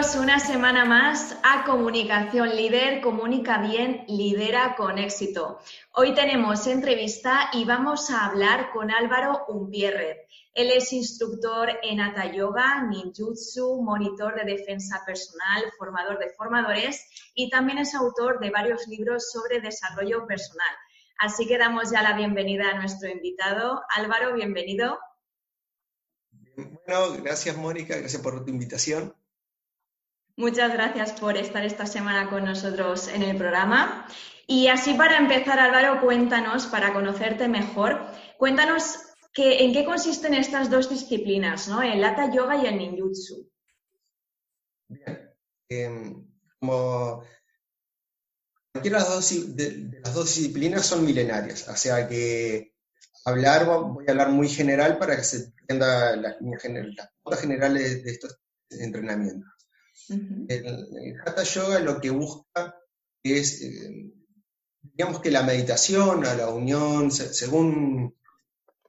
Bienvenidos una semana más a Comunicación Líder, Comunica Bien, Lidera con éxito. Hoy tenemos entrevista y vamos a hablar con Álvaro Umpierrez. Él es instructor en Hatha Yoga, Ninjutsu, monitor de defensa personal, formador de formadores y también es autor de varios libros sobre desarrollo personal. Así que damos ya la bienvenida a nuestro invitado. Álvaro, bienvenido. Bueno, gracias Mónica, gracias por tu invitación. Muchas gracias por estar esta semana con nosotros en el programa. Y así para empezar, Álvaro, cuéntanos, para conocerte mejor, cuéntanos en qué consisten estas dos disciplinas, ¿no? El Hatha Yoga y el Ninjutsu. Bien. Em, como cualquiera de las, dos, de, las dos disciplinas son milenarias, o sea que hablar, voy a hablar muy general para que se entienda las las generales de estos entrenamientos el, Hatha Yoga lo que busca es, eh, digamos que la meditación, a la unión, según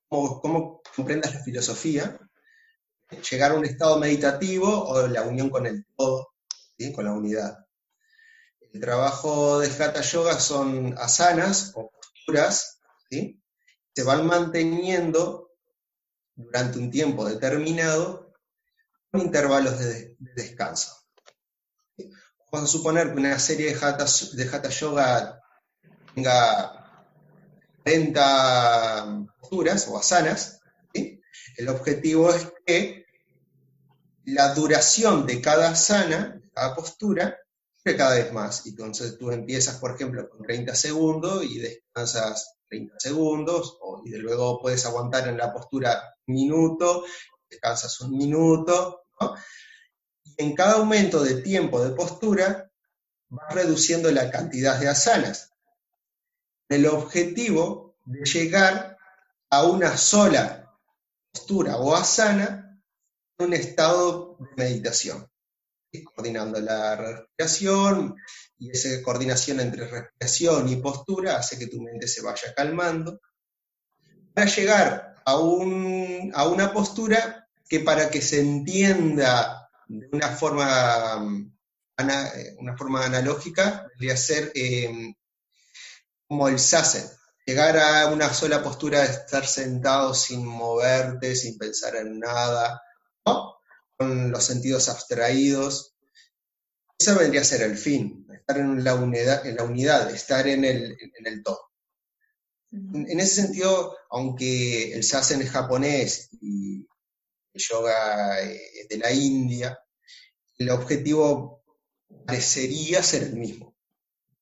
cómo, comprendas la filosofía, llegar a un estado meditativo o la unión con el todo, con la unidad. El trabajo de Hatha Yoga son asanas o posturas, se van manteniendo durante un tiempo determinado con intervalos de descanso. Vamos a suponer que una serie de Hatha, de Yoga tenga 30 posturas o asanas. El objetivo es que la duración de cada asana, cada postura, cada vez más. Y entonces tú empiezas, por ejemplo, con 30 segundos y descansas 30 segundos, y de luego puedes aguantar en la postura un minuto, descansas un minuto. En cada aumento de tiempo de postura va reduciendo la cantidad de asanas. El objetivo de llegar a una sola postura o asana en un estado de meditación, coordinando la respiración y esa coordinación entre respiración y postura hace que tu mente se vaya calmando para llegar a, un, a una postura que para que se entienda de una forma, una forma analógica, debería ser em, como el sasen, llegar a una sola postura de estar sentado sin moverte, sin pensar en nada, con los sentidos abstraídos. Ese vendría a ser el fin, estar en la unidad, en la unidad estar en el, en el todo. En, ese sentido, aunque el sasen es japonés y yoga eh, de la India, el objetivo parecería ser el mismo.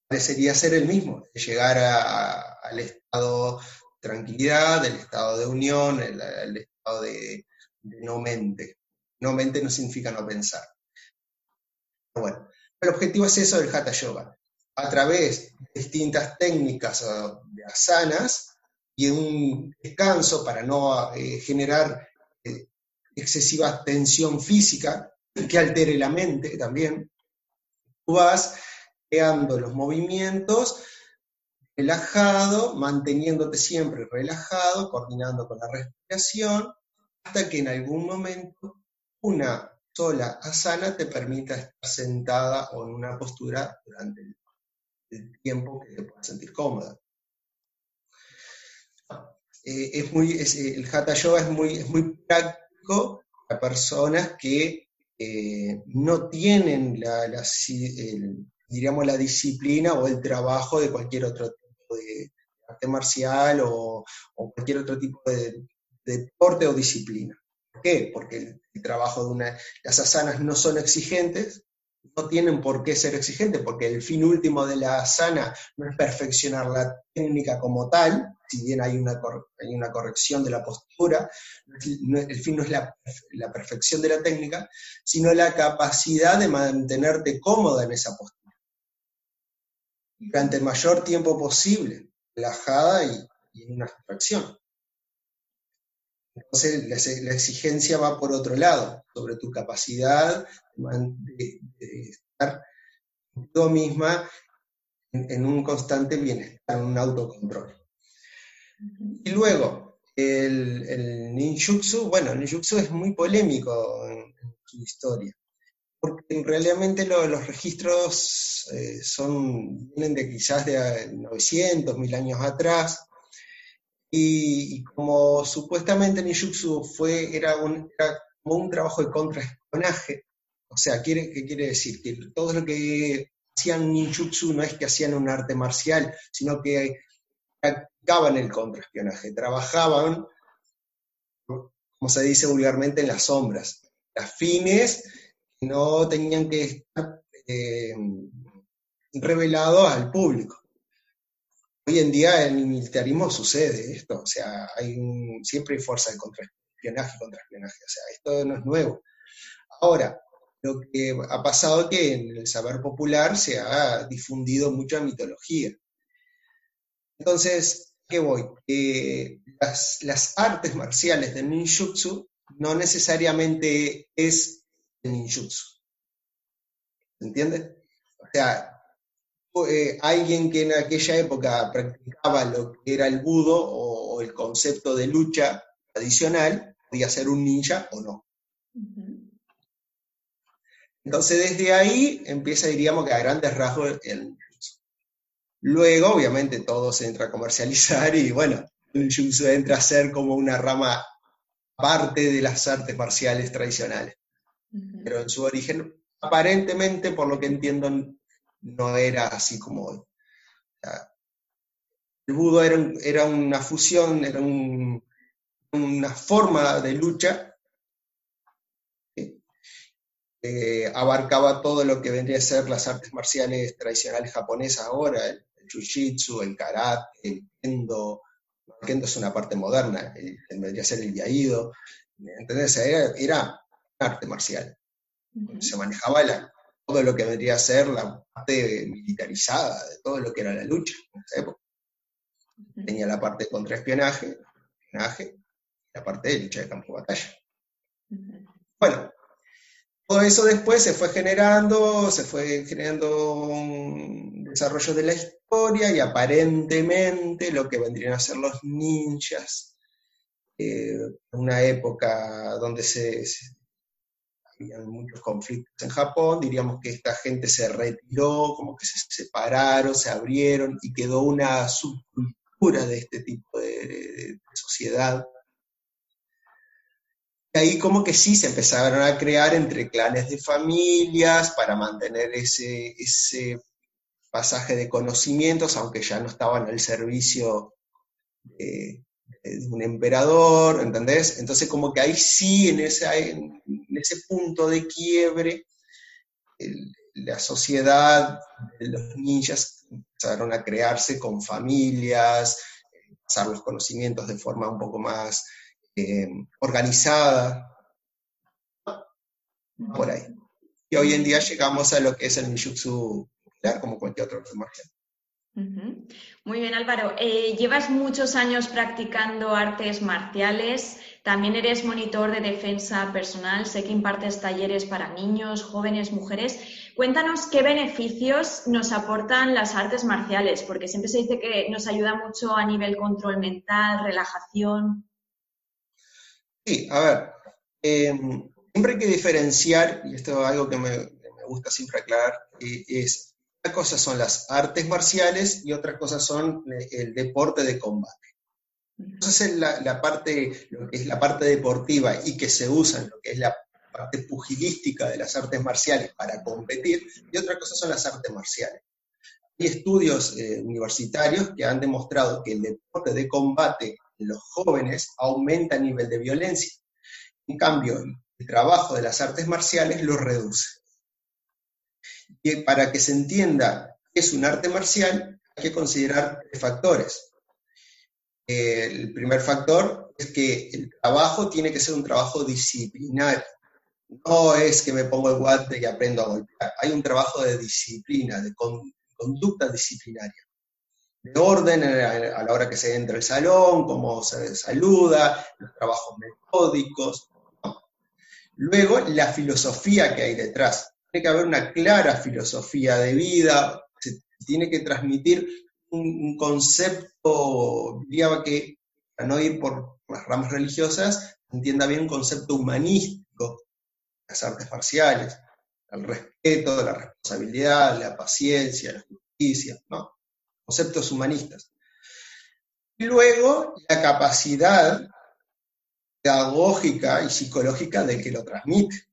Parecería ser el mismo, llegar al estado de tranquilidad, el estado de unión, el, estado de, no mente. No mente no significa no pensar. Bueno, el objetivo es eso del Hatha Yoga. A través de distintas técnicas de asanas y un descanso para no eh, generar excesiva tensión física, que altere la mente también. Tú vas creando los movimientos relajado, manteniéndote siempre relajado, coordinando con la respiración, hasta que en algún momento una sola asana te permita estar sentada o en una postura durante el, tiempo que te puedas sentir cómoda. Eh, es muy, eh, el Hatha Yoga es muy, es muy práctico para personas que eh, no tienen la, diríamos, la disciplina o el trabajo de cualquier otro tipo de arte marcial o, cualquier otro tipo de, deporte o disciplina. ¿Por qué? Porque el, trabajo de las asanas no son exigentes, no tienen por qué ser exigentes, porque el fin último de la asana no es perfeccionar la técnica como tal, si bien hay una, hay una corrección de la postura, el fin no es la, la, perfección de la técnica, sino la capacidad de mantenerte cómoda en esa postura durante el mayor tiempo posible, relajada y, en una abstracción. Entonces la, exigencia va por otro lado, sobre tu capacidad de, estar tú misma en, un constante bienestar, en un autocontrol. Y luego, el, ninjutsu, bueno, el ninjutsu es muy polémico en su historia porque realmente los registros eh, son, vienen de quizás de 900, 1000 años atrás, y, como supuestamente Ninjutsu fue, era, un, como un trabajo de contraespionaje, o sea, ¿qué quiere decir? Que todo lo que hacían ninjutsu no es que hacían un arte marcial, sino que practicaban el contraespionaje, trabajaban, como se dice vulgarmente, en las sombras. Las fines no tenían que estar eh, revelados al público. Hoy en día en el militarismo sucede esto, o sea, siempre hay fuerza de contraespionaje y contraespionaje, o sea, esto no es nuevo. Ahora, lo que ha pasado es que en el saber popular se ha difundido mucha mitología. Entonces, ¿qué voy? las, las, artes marciales de ninjutsu no necesariamente es el ninjutsu. ¿Se entiende? O sea, eh, alguien que en aquella época practicaba lo que era el budo o, el concepto de lucha tradicional, podía ser un ninja o no. Entonces desde ahí empieza, diríamos que a grandes rasgos el. Luego, obviamente, todo se entra a comercializar y bueno, el ninjutsu entra a ser como una rama parte de las artes marciales tradicionales. Pero en su origen, aparentemente, por lo que entiendo, no era así como hoy. el budo era, una fusión, era una forma de lucha que abarcaba todo lo que vendría a ser las artes marciales tradicionales japonesas ahora, el, jiu-jitsu, el karate, el kendo. El kendo es una parte moderna, el, vendría a ser el yaido. ¿Entendés? Era, era arte marcial. Se manejaba todo lo que vendría a ser la parte militarizada de todo lo que era la lucha en esa época. Tenía la parte de contraespionaje, espionaje, la parte de lucha de campo de batalla. Bueno, todo eso después se fue generando, se fue generando un desarrollo de la historia y aparentemente lo que vendrían a ser los ninjas, eh, una época donde se, había muchos conflictos en Japón, diríamos que esta gente se retiró, como que se separaron, se abrieron y quedó una subcultura de este tipo de, sociedad. Y ahí como que sí se empezaron a crear entre clanes de familias para mantener ese, ese pasaje de conocimientos, aunque ya no estaban al servicio de, un emperador, ¿entendés? Entonces como que ahí sí, en, ese punto de quiebre, la sociedad de los ninjas empezaron a crearse con familias, pasar los conocimientos de forma un poco más eh, organizada, por ahí. Y hoy en día llegamos a lo que es el ninjutsu como cualquier otro marcial. Muy bien, Álvaro. Eh, llevas muchos años practicando artes marciales, también eres monitor de defensa personal, sé que impartes talleres para niños, jóvenes, mujeres. Cuéntanos qué beneficios nos aportan las artes marciales, porque siempre se dice que nos ayuda mucho a nivel control mental, relajación. Sí, a ver, em, siempre hay que diferenciar, y esto es algo que me, me gusta siempre aclarar, eh, es una cosa son las artes marciales y otra cosa son eh, el deporte de combate. Entonces la, la, parte, lo que es la parte deportiva y que se usa en lo que es la parte pugilística de las artes marciales para competir, y otra cosa son las artes marciales. hay estudios eh, universitarios que han demostrado que el deporte de combate los jóvenes aumenta el nivel de violencia. En cambio, el trabajo de las artes marciales lo reduce. Y para que se entienda qué es un arte marcial, hay que considerar tres factores. El primer factor es que el trabajo tiene que ser un trabajo disciplinario. No es que me pongo el guante y aprendo a golpear. Hay un trabajo de disciplina, de conducta disciplinaria. De orden a la hora que se entra al salón, cómo se saluda, los trabajos metódicos. Luego, la filosofía que hay detrás. Tiene que haber una clara filosofía de vida, se tiene que transmitir un, concepto, diría que, para no ir por las ramas religiosas, entienda bien un concepto humanístico, las artes marciales, el respeto, la responsabilidad, la paciencia, la justicia, ¿no? Conceptos humanistas. Y luego la capacidad pedagógica y psicológica del que lo transmite.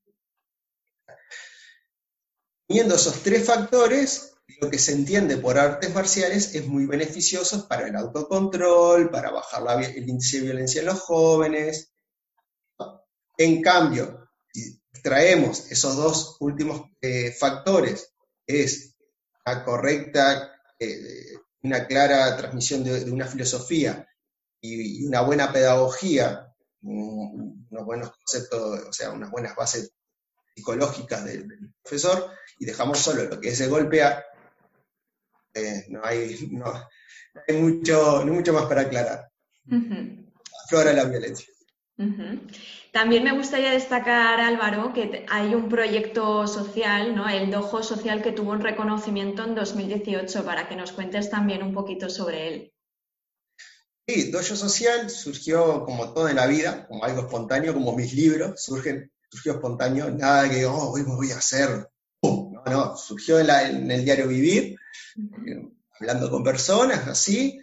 Teniendo esos tres factores, lo que se entiende por artes marciales es muy beneficioso para el autocontrol, para bajar el índice de violencia en los jóvenes. En cambio, si traemos esos dos últimos eh, factores, es la correcta, eh, una clara transmisión de, una filosofía y, una buena pedagogía, unos buenos conceptos, o sea, unas buenas bases psicológicas del, del profesor, y dejamos solo lo que es el golpear, no, hay, no, hay mucho, no mucho más para aclarar. Aflora la violencia. También me gustaría destacar, Álvaro, que hay un proyecto social, ¿no? el Dojo Social, que tuvo un reconocimiento en 2018, para que nos cuentes también un poquito sobre él. Sí, Dojo Social surgió como todo en la vida, como algo espontáneo, como mis libros, surgen, surgió espontáneo, nada que, oh, hoy me voy a hacer. No, no, surgió en el diario Vivir, hablando con personas, así.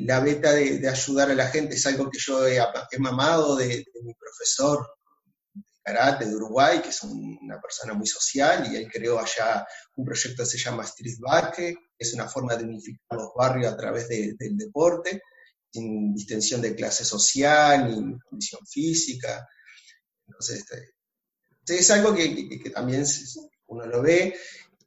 La beta de, ayudar a la gente es algo que yo he, mamado de, mi profesor de karate de Uruguay, que es una persona muy social, y él creó allá un proyecto que se llama Street Basket, que es una forma de unificar los barrios a través del deporte, sin distinción de clase social ni condición física. Entonces, este, es algo que, que también uno lo ve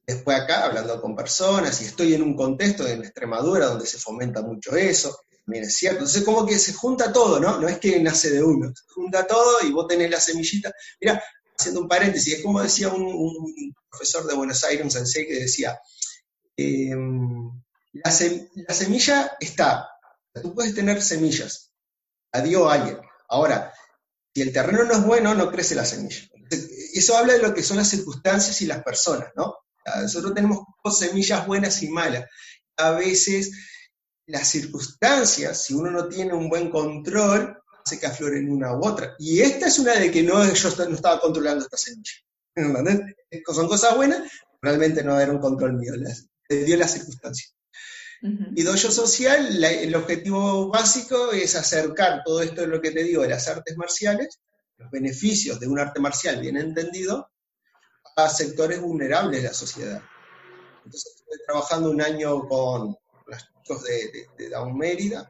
después acá hablando con personas y estoy en un contexto en Extremadura donde se fomenta mucho eso, también es cierto. Entonces como que se junta todo, ¿no? No es que nace de uno, se junta todo y vos tenés la semillita. Mira, haciendo un paréntesis, es como decía un, profesor de Buenos Aires, un sensei, que decía, em, la, semilla está, tú puedes tener semillas, la dio alguien. Ahora, si el terreno no es bueno, no crece la semilla. Eso habla de lo que son las circunstancias y las personas, ¿no? Nosotros tenemos semillas buenas y malas. A veces las circunstancias, si uno no tiene un buen control, hace que afloren una u otra. Y esta es una de que no, yo no estaba controlando esta semilla. Son cosas buenas, realmente no era un control mío, le dio las circunstancias. Y dojo social, el objetivo básico es acercar todo esto de lo que te digo de las artes marciales, los beneficios de un arte marcial bien entendido, a sectores vulnerables de la sociedad. Entonces, estuve trabajando un año con los chicos de, de, Down Mérida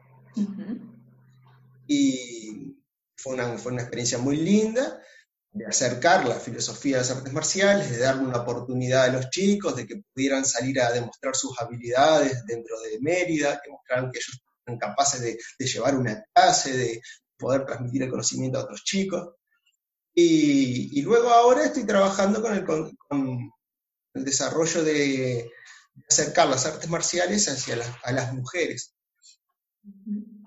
y fue una, fue una experiencia muy linda de acercar la filosofía de las artes marciales, de darle una oportunidad a los chicos, de que pudieran salir a demostrar sus habilidades dentro de Mérida, que mostraran que ellos eran capaces de, de llevar una clase, de poder transmitir el conocimiento a otros chicos. Y, luego ahora estoy trabajando con el, el desarrollo de, acercar las artes marciales hacia a las mujeres.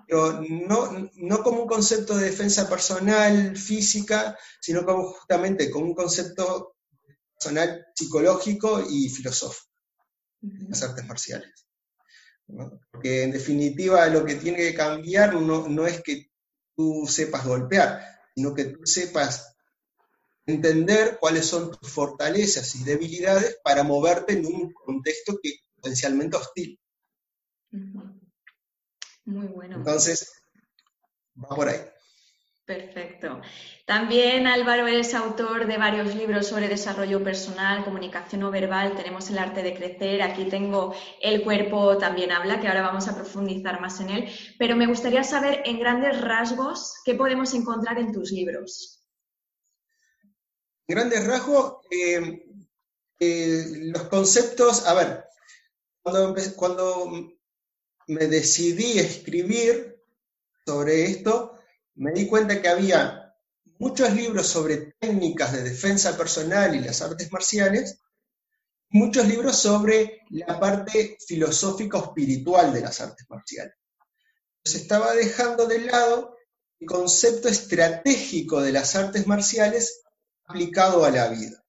Pero no, no, como un concepto de defensa personal, física, sino como justamente como un concepto personal psicológico y filosófico, las artes marciales. Porque en definitiva lo que tiene que cambiar no, no es que tú sepas golpear, sino que tú sepas entender cuáles son tus fortalezas y debilidades para moverte en un contexto que potencialmente hostil. Muy bueno. Entonces, va por ahí. Perfecto. También Álvaro es autor de varios libros sobre desarrollo personal, comunicación no verbal. Tenemos el arte de crecer. Aquí tengo El cuerpo también habla, que ahora vamos a profundizar más en él. Pero me gustaría saber en grandes rasgos qué podemos encontrar en tus libros. Grandes rasgos, eh, eh, los conceptos, a ver, cuando, me decidí escribir sobre esto, me di cuenta que había muchos libros sobre técnicas de defensa personal y las artes marciales, muchos libros sobre la parte filosófica o espiritual de las artes marciales. Se estaba dejando de lado el concepto estratégico de las artes marciales aplicado a la vida.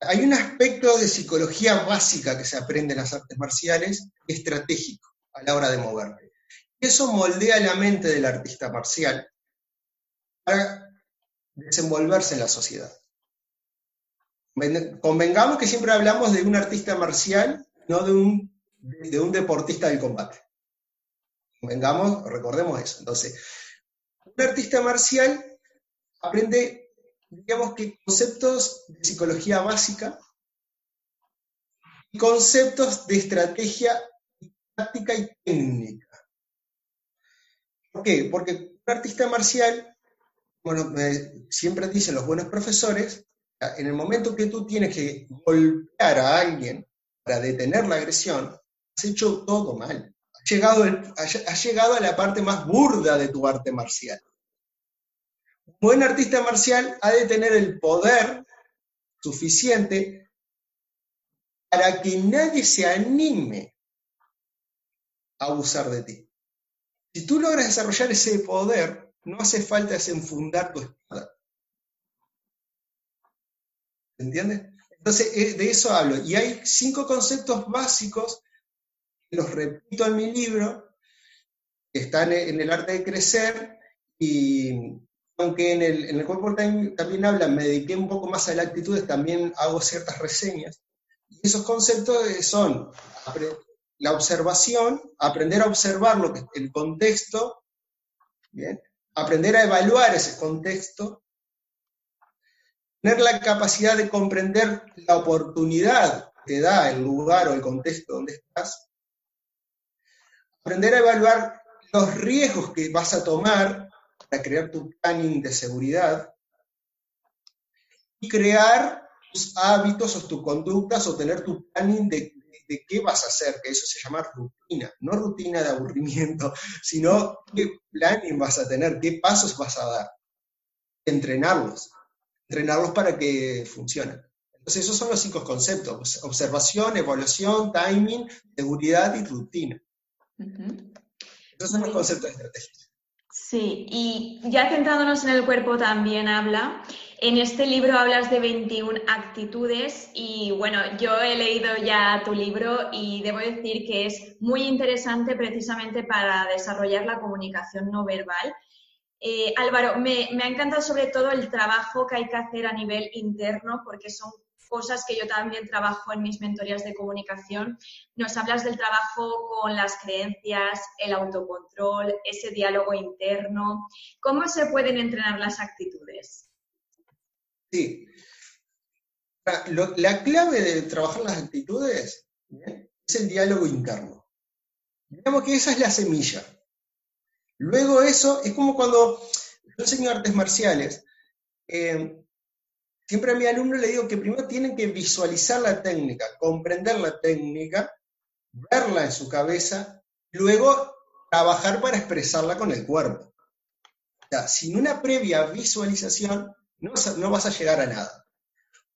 Hay un aspecto de psicología básica que se aprende en las artes marciales, estratégico, a la hora de moverte. Eso moldea la mente del artista marcial para desenvolverse en la sociedad. Convengamos que siempre hablamos de un artista marcial, no de un, de un deportista del combate. Convengamos, recordemos eso. Entonces, un artista marcial aprende, digamos que conceptos de psicología básica y conceptos de estrategia táctica y técnica. ¿Por qué? Porque un artista marcial, bueno, siempre dicen los buenos profesores, en el momento que tú tienes que golpear a alguien para detener la agresión, has hecho todo mal. Llegado, has llegado a la parte más burda de tu arte marcial. Buen artista marcial ha de tener el poder suficiente para que nadie se anime a abusar de ti. Si tú logras desarrollar ese poder, no hace falta desenfundar tu espada. ¿Entiendes? Entonces, eh, de eso hablo. Y hay cinco conceptos básicos, que los repito en mi libro, que están en el arte de crecer, y aunque en el, en el cuerpo también, también hablan, me dediqué un poco más a las actitudes, también hago ciertas reseñas. Y esos conceptos son la observación, aprender a observar lo que, el contexto, aprender a evaluar ese contexto, tener la capacidad de comprender la oportunidad que da el lugar o el contexto donde estás, aprender a evaluar los riesgos que vas a tomar para crear tu planning de seguridad y crear tus hábitos o tus conductas o tener tu planning de, de qué vas a hacer, que eso se llama rutina, no rutina de aburrimiento, sino qué planning vas a tener, qué pasos vas a dar. Entrenarlos, entrenarlos para que funcionen. Entonces esos son los cinco conceptos, observación, evaluación, timing, seguridad y rutina. Esos son los conceptos estratégicos. Sí, y ya centrándonos en el cuerpo también habla en este libro hablas de 21 actitudes y bueno, yo he leído ya tu libro y debo decir que es muy interesante precisamente para desarrollar la comunicación no verbal. Eh, Álvaro, me, me ha encantado sobre todo el trabajo que hay que hacer a nivel interno porque son cosas que yo también trabajo en mis mentorías de comunicación. Nos hablas del trabajo con las creencias, el autocontrol, ese diálogo interno. ¿Cómo se pueden entrenar las actitudes? Sí. La, clave de trabajar las actitudes es el diálogo interno. Digamos que esa es la semilla. Luego eso es como cuando yo enseño artes marciales. Eh, siempre a mi alumno le digo que primero tienen que visualizar la técnica, comprender la técnica, verla en su cabeza, luego trabajar para expresarla con el cuerpo. O sea, sin una previa visualización, no vas, a, llegar a nada.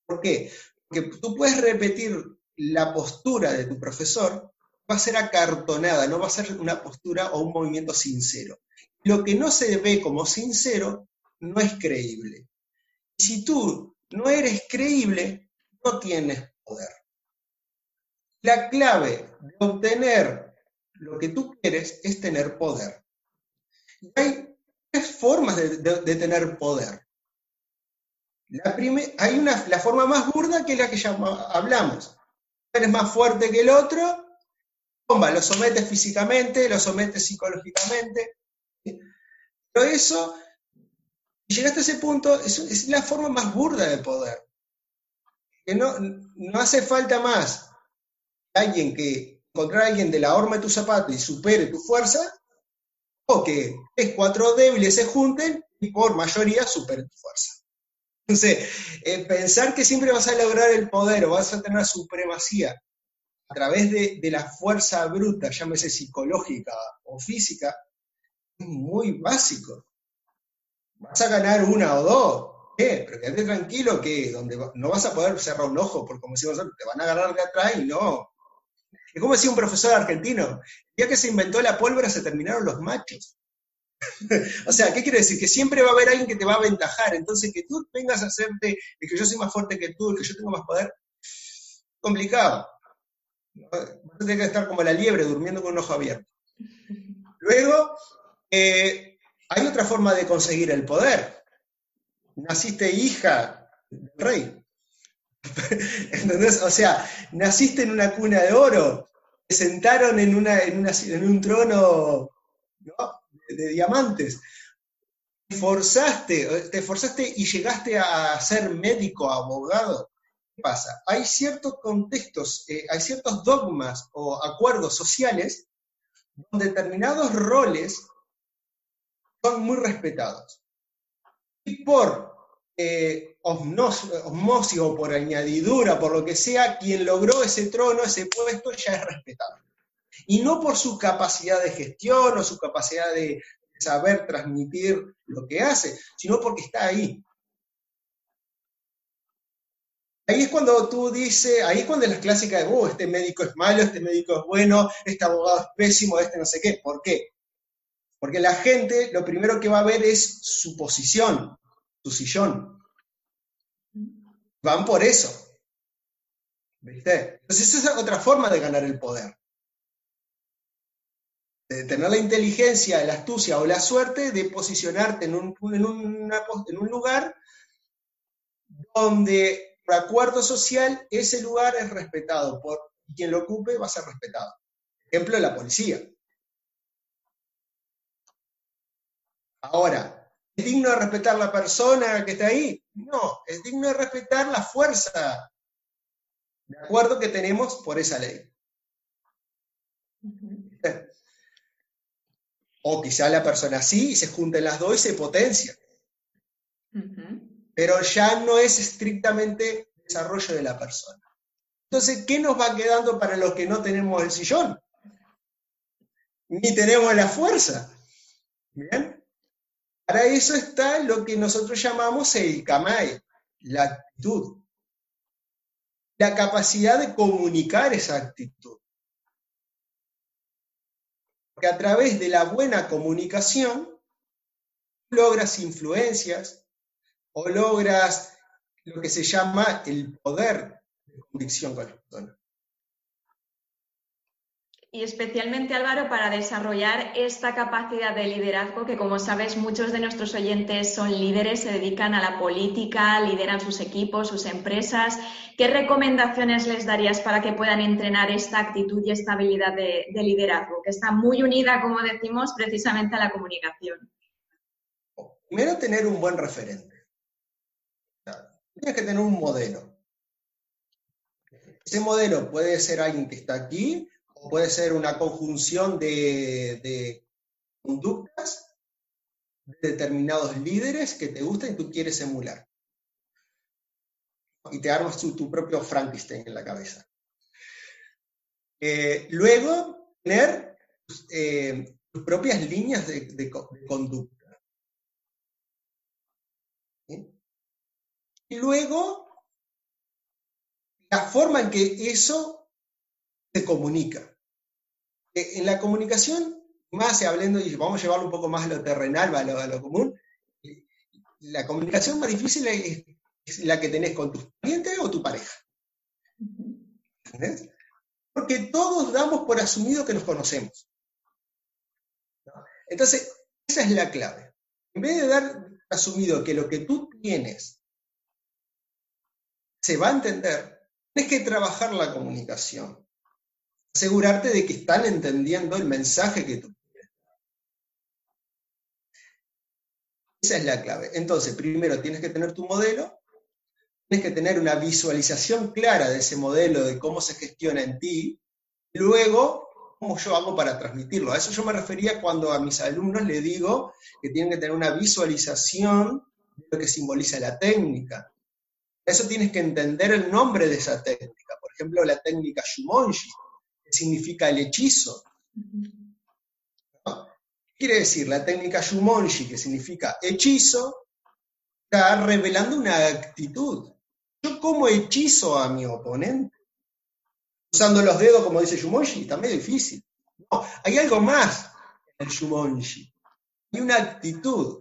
¿Por qué? Porque tú puedes repetir la postura de tu profesor, va a ser acartonada, no va a ser una postura o un movimiento sincero. Lo que no se ve como sincero no es creíble. Si tú no eres creíble, no tienes poder. La clave de obtener lo que tú quieres es tener poder. Y hay tres formas de tener poder. La, hay una, la forma más burda que la que ya hablamos. Eres más fuerte que el otro, bomba, lo sometes físicamente, lo sometes psicológicamente. Pero eso, llegaste a ese punto, es, la forma más burda de poder. Que no, no hace falta más alguien que encontrar a alguien de la horma de tu zapato y supere tu fuerza, o que tres, cuatro débiles se junten y por mayoría superen tu fuerza. Entonces, eh, pensar que siempre vas a lograr el poder o vas a tener supremacía a través de, de, la fuerza bruta, llámese psicológica o física, es muy básico. Vas a ganar una o dos, ¿qué? Pero quédate tranquilo que donde no vas a poder cerrar un ojo, porque como decimos, te van a agarrar de atrás y no. Es como decía un profesor argentino, día que se inventó la pólvora se terminaron los machos. o sea, ¿qué quiere decir? Que siempre va a haber alguien que te va a aventajar. Entonces, que tú vengas a hacerte, el que yo soy más fuerte que tú, el que yo tengo más poder, complicado. Vas a tener que estar como la liebre durmiendo con un ojo abierto. Luego, eh, hay otra forma de conseguir el poder. Naciste hija del rey. ¿Entendés? O sea, naciste en una cuna de oro, te sentaron en, una, en, una, un trono ¿no? de diamantes. Te forzaste, te forzaste y llegaste a ser médico, abogado. ¿Qué pasa? Hay ciertos contextos, eh, hay ciertos dogmas o acuerdos sociales donde determinados roles son muy respetados. Y por eh, osmosis o por añadidura, por lo que sea, quien logró ese trono, ese puesto, ya es respetado y no por su capacidad de gestión o su capacidad de saber transmitir lo que hace, sino porque está ahí. Ahí es cuando tú dices, ahí es cuando las clásicas de, oh, este médico es malo, este médico es bueno, este abogado es pésimo, este no sé qué. ¿Por qué? Porque la gente lo primero que va a ver es su posición, su sillón. Van por eso. ¿Viste? Entonces esa es otra forma de ganar el poder de tener la inteligencia, la astucia o la suerte de posicionarte en un, lugar donde, por acuerdo social, ese lugar es respetado por quien lo ocupe va a ser respetado. Ejemplo, la policía. Ahora, ¿es digno de respetar la persona que está ahí? No, es digno de respetar la fuerza de acuerdo que tenemos por esa ley. O quizá la persona sí y se junten las dos y se potencia. Pero ya no es estrictamente desarrollo de la persona. Entonces, ¿qué nos va quedando para los que no tenemos el sillón? Ni tenemos la fuerza. ¿Bien? Para eso está lo que nosotros llamamos el kamae, la actitud. La capacidad de comunicar esa actitud. Porque a través de la buena comunicación logras influencias o logras lo que se llama el poder de convicción con la persona. Y especialmente, Álvaro, para desarrollar esta capacidad de liderazgo, que como sabes, muchos de nuestros oyentes son líderes, se dedican a la política, lideran sus equipos, sus empresas ¿Qué recomendaciones les darías para que puedan entrenar esta actitud y esta habilidad de, liderazgo, que está muy unida, como decimos, precisamente a la comunicación? Primero, tener un buen referente. Tienes que tener un modelo. Ese modelo puede ser alguien que está aquí, puede ser una conjunción de, conductas de determinados líderes que te gustan y tú quieres emular y te armas tu, propio Frankenstein en la cabeza. Eh, luego, tener eh, tus propias líneas de, conducta. Y luego, la forma en que eso se comunica. Eh, en la comunicación, más hablando, y vamos a llevarlo un poco más a lo terrenal, a lo, común, la comunicación más difícil es es la que tenés con tus clientes o tu pareja. ¿Entendés? Porque todos damos por asumido que nos conocemos. Entonces, esa es la clave. En vez de dar asumido que lo que tú tienes se va a entender, tienes que trabajar la comunicación. Asegurarte de que están entendiendo el mensaje que tú Esa es la clave. Entonces, primero tienes que tener tu modelo, tienes que tener una visualización clara de ese modelo, de cómo se gestiona en ti, luego, cómo yo hago para transmitirlo. A eso yo me refería cuando a mis alumnos le digo que tienen que tener una visualización de lo que simboliza la técnica. Eso tienes que entender el nombre de esa técnica. Por ejemplo, la técnica Shumonji, que significa el hechizo. Quiere decir, la técnica Shumonji, que significa hechizo, está revelando una actitud. Yo como hechizo a mi oponente, usando los dedos, como dice Shumonji, está medio difícil. No, hay algo más en el Shumonji. Hay una actitud.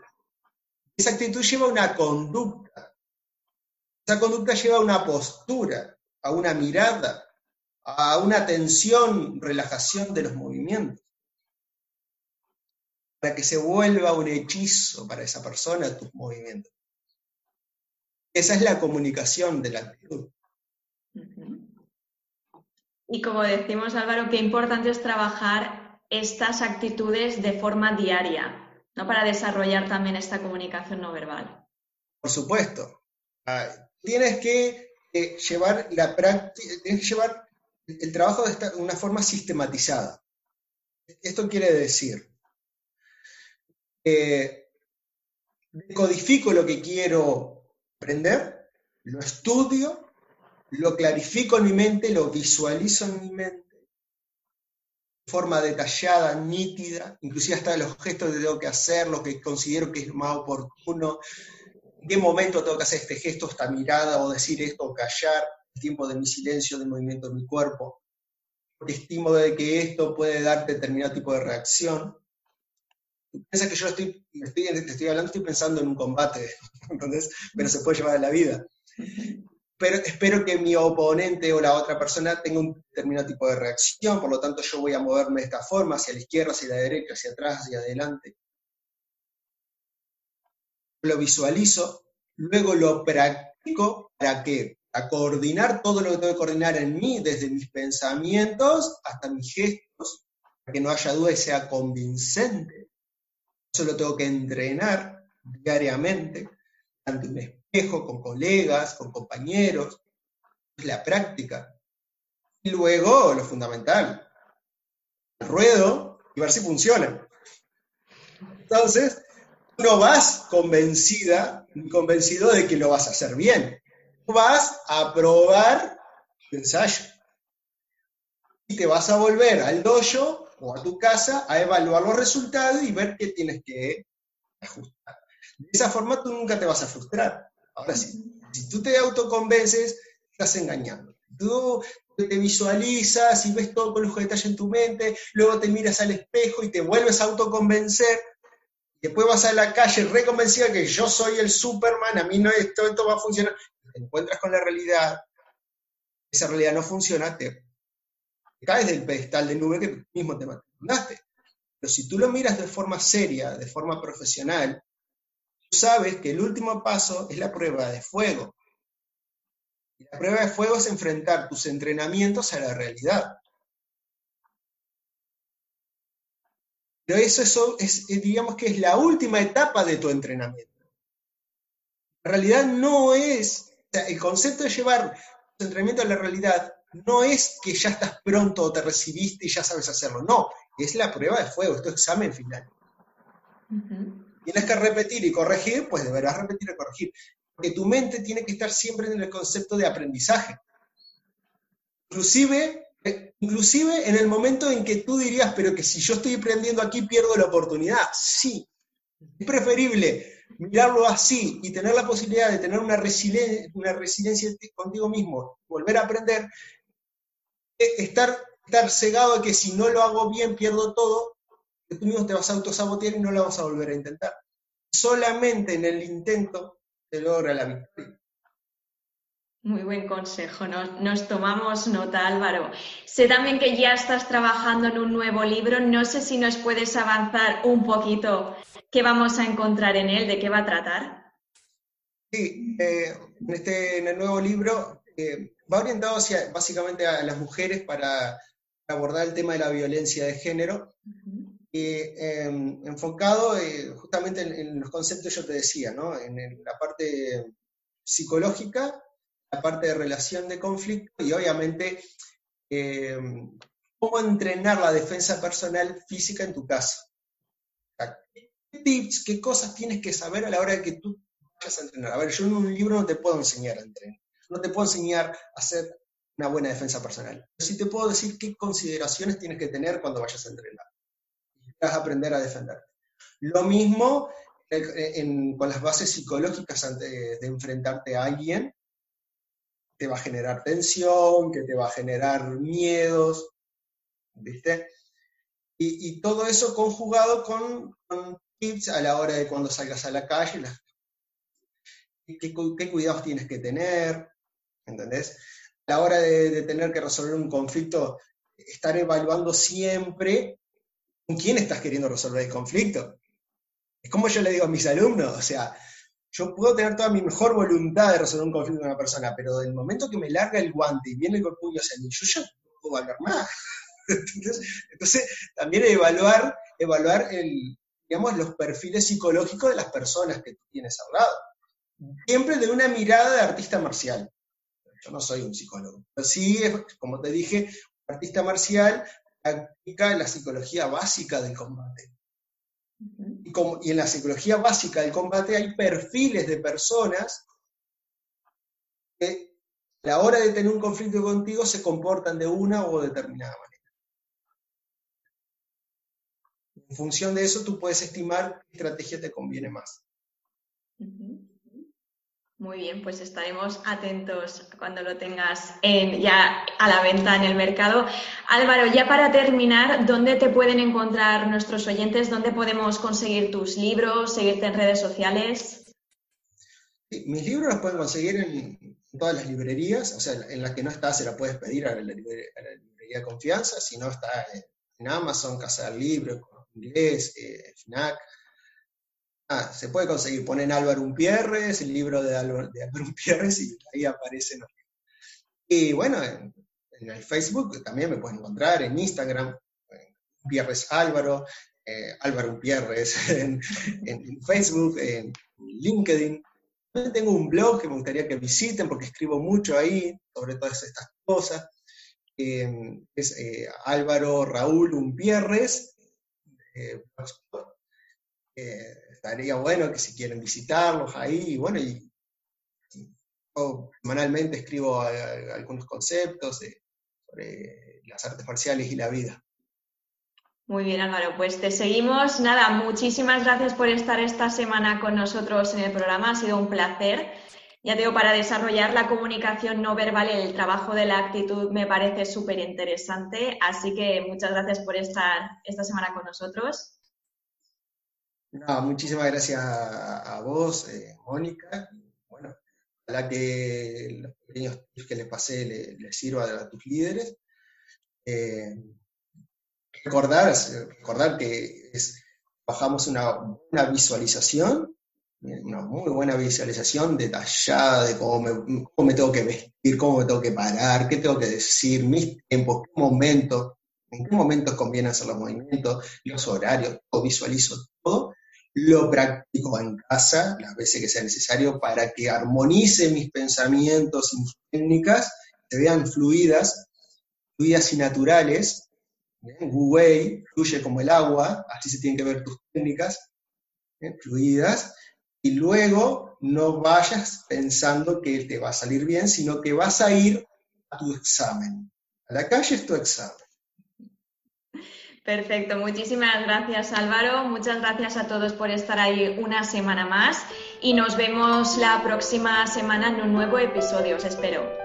Esa actitud lleva una conducta. Esa conducta lleva a una postura, a una mirada, a una tensión, relajación de los movimientos para que se vuelva un hechizo para esa persona tus movimientos. Esa es la comunicación de la actitud. Y como decimos, Álvaro, qué importante es trabajar estas actitudes de forma diaria, ¿no? Para desarrollar también esta comunicación no verbal. Por supuesto. Ah, tienes que eh, llevar la práctica, tienes que llevar el trabajo de una forma sistematizada. Esto quiere decir, eh, codifico lo que quiero aprender, lo estudio, lo clarifico en mi mente, lo visualizo en mi mente de forma detallada, nítida, inclusive hasta los gestos que tengo que hacer, lo que considero que es más oportuno, en qué momento tengo que hacer este gesto, esta mirada, o decir esto, o callar, tiempo de mi silencio, del movimiento de mi cuerpo, porque estimo de que esto puede dar determinado tipo de reacción piensa que yo estoy, estoy hablando, estoy pensando en un combate, entonces, pero se puede llevar a la vida. Pero espero que mi oponente o la otra persona tenga un determinado tipo de reacción, por lo tanto yo voy a moverme de esta forma, hacia la izquierda, hacia la derecha, hacia atrás, hacia adelante. Lo visualizo, luego lo practico para que a coordinar todo lo que tengo que coordinar en mí, desde mis pensamientos hasta mis gestos, para que no haya duda y sea convincente. Eso lo tengo que entrenar diariamente, ante un espejo, con colegas, con compañeros. Es la práctica. Y luego, lo fundamental, el ruedo y ver si funciona. Entonces, no vas convencida, convencido de que lo vas a hacer bien. Vas a probar tu ensayo. Y te vas a volver al dojo o a tu casa a evaluar los resultados y ver qué tienes que ajustar. De esa forma tú nunca te vas a frustrar. Ahora sí, si tú te autoconvences, estás engañando. Tú te visualizas y ves todo con los detalles en tu mente, luego te miras al espejo y te vuelves a autoconvencer, después vas a la calle reconvencida que yo soy el Superman, a mí no esto va a funcionar, te encuentras con la realidad, esa realidad no funciona, te caes del pedestal de nube que mismo te mandaste. Pero si tú lo miras de forma seria, de forma profesional, tú sabes que el último paso es la prueba de fuego. Y la prueba de fuego es enfrentar tus entrenamientos a la realidad. Pero eso, eso es, digamos que es la última etapa de tu entrenamiento. La realidad no es, sea, el concepto de llevar tu entrenamiento a la realidad no es que ya estás pronto o te recibiste y ya sabes hacerlo, no, es la prueba de fuego, es tu examen final. Tienes que repetir y corregir, pues deberás repetir y corregir, porque tu mente tiene que estar siempre en el concepto de aprendizaje. Inclusive, inclusive en el momento en que tú dirías, pero que si yo estoy aprendiendo aquí pierdo la oportunidad, sí, es preferible mirarlo así y tener la posibilidad de tener una, resiliencia, contigo mismo, volver a aprender, estar, estar cegado a que si no lo hago bien pierdo todo, que tú mismo te vas a autosabotear y no lo vas a volver a intentar. Solamente en el intento se logra la victoria. Muy buen consejo, nos, nos, tomamos nota, Álvaro. Sé también que ya estás trabajando en un nuevo libro, no sé si nos puedes avanzar un poquito qué vamos a encontrar en él, de qué va a tratar. Sí, eh, en, este, en el nuevo libro eh, va orientado hacia, básicamente a las mujeres para abordar el tema de la violencia de género. em, enfocado eh, justamente en, los conceptos que yo te decía, ¿no? En, la parte psicológica, la parte de relación de conflicto y obviamente em, cómo entrenar la defensa personal física en tu casa. ¿Qué tips, qué cosas tienes que saber a la hora de que tú vayas a entrenar? A ver, yo en un libro no te puedo enseñar a entrenar, no te puedo enseñar a hacer una buena defensa personal. Pero sí te puedo decir qué consideraciones tienes que tener cuando vayas a entrenar. Vas a aprender a defenderte. Lo mismo con las bases psicológicas antes de enfrentarte a alguien, te va a generar tensión, que te va a generar miedos, ¿viste? Y, todo eso conjugado con, tips a la hora de cuando salgas a la calle, qué, cuidados tienes que tener, ¿entendés? A la hora de, tener que resolver un conflicto, estar evaluando siempre con quién estás queriendo resolver el conflicto. Es como yo le digo a mis alumnos, o sea, yo puedo tener toda mi mejor voluntad de resolver un conflicto con una persona, pero del momento que me larga el guante y viene el puño hacia mí, yo ya no puedo hablar más. Entonces, también evaluar, evaluar el, digamos, los perfiles psicológicos de las personas que tú tienes al lado. Siempre de una mirada de artista marcial. Yo no soy un psicólogo, pero sí, como te dije, un artista marcial practica la psicología básica del combate. Y, como, y en la psicología básica del combate hay perfiles de personas que a la hora de tener un conflicto contigo se comportan de una o determinada manera. En función de eso, tú puedes estimar qué estrategia te conviene más. Muy bien, pues estaremos atentos cuando lo tengas ya a la venta en el mercado. Álvaro, ya para terminar, ¿dónde te pueden encontrar nuestros oyentes? ¿Dónde podemos conseguir tus libros, seguirte en redes sociales? mis libros los pueden conseguir en todas las librerías, o sea, en la que no está se la puedes pedir a la, librería, de confianza, si no está en Amazon, Casa del Libro, inglés, eh, FNAC. Ah, se puede conseguir, ponen Álvaro Umpierres, el libro de Álvaro, de y ahí aparecen los Y bueno, en, el Facebook también me pueden encontrar, en Instagram, Umpierres Álvaro, eh, Álvaro Umpierres en, Facebook, en LinkedIn. También tengo un blog que me gustaría que visiten porque escribo mucho ahí sobre todas estas cosas. Eh, es Álvaro Raúl Umpierres eh, eh, estaría bueno que si quieren visitarlos ahí, y bueno, y, semanalmente escribo algunos conceptos sobre las artes marciales y la vida. Muy bien, Álvaro, pues te seguimos. Nada, muchísimas gracias por estar esta semana con nosotros en el programa. Ha sido un placer. Ya digo, para desarrollar la comunicación no verbal el trabajo de la actitud me parece súper interesante. Así que muchas gracias por estar esta semana con nosotros. muchísimas gracias a, vos, eh, Mónica. Bueno, ojalá que los pequeños que les pasé les, les sirvan a tus líderes. Eh, recordar, recordar que es, bajamos una, una visualización una muy buena visualización detallada de cómo me, tengo que vestir, cómo me tengo que parar, qué tengo que decir, mis tiempos, qué momentos, en qué momentos conviene hacer los movimientos, los horarios, visualizo todo, lo practico en casa las veces que sea necesario para que armonice mis pensamientos y mis técnicas, se vean fluidas, fluidas y naturales, Wu fluye como el agua, así se tienen que ver tus técnicas, fluidas, y luego no vayas pensando que te va a salir bien, sino que vas a ir a tu examen. A la calle es tu examen. Perfecto, muchísimas gracias Álvaro, muchas gracias a todos por estar ahí una semana más y nos vemos la próxima semana en un nuevo episodio, os espero.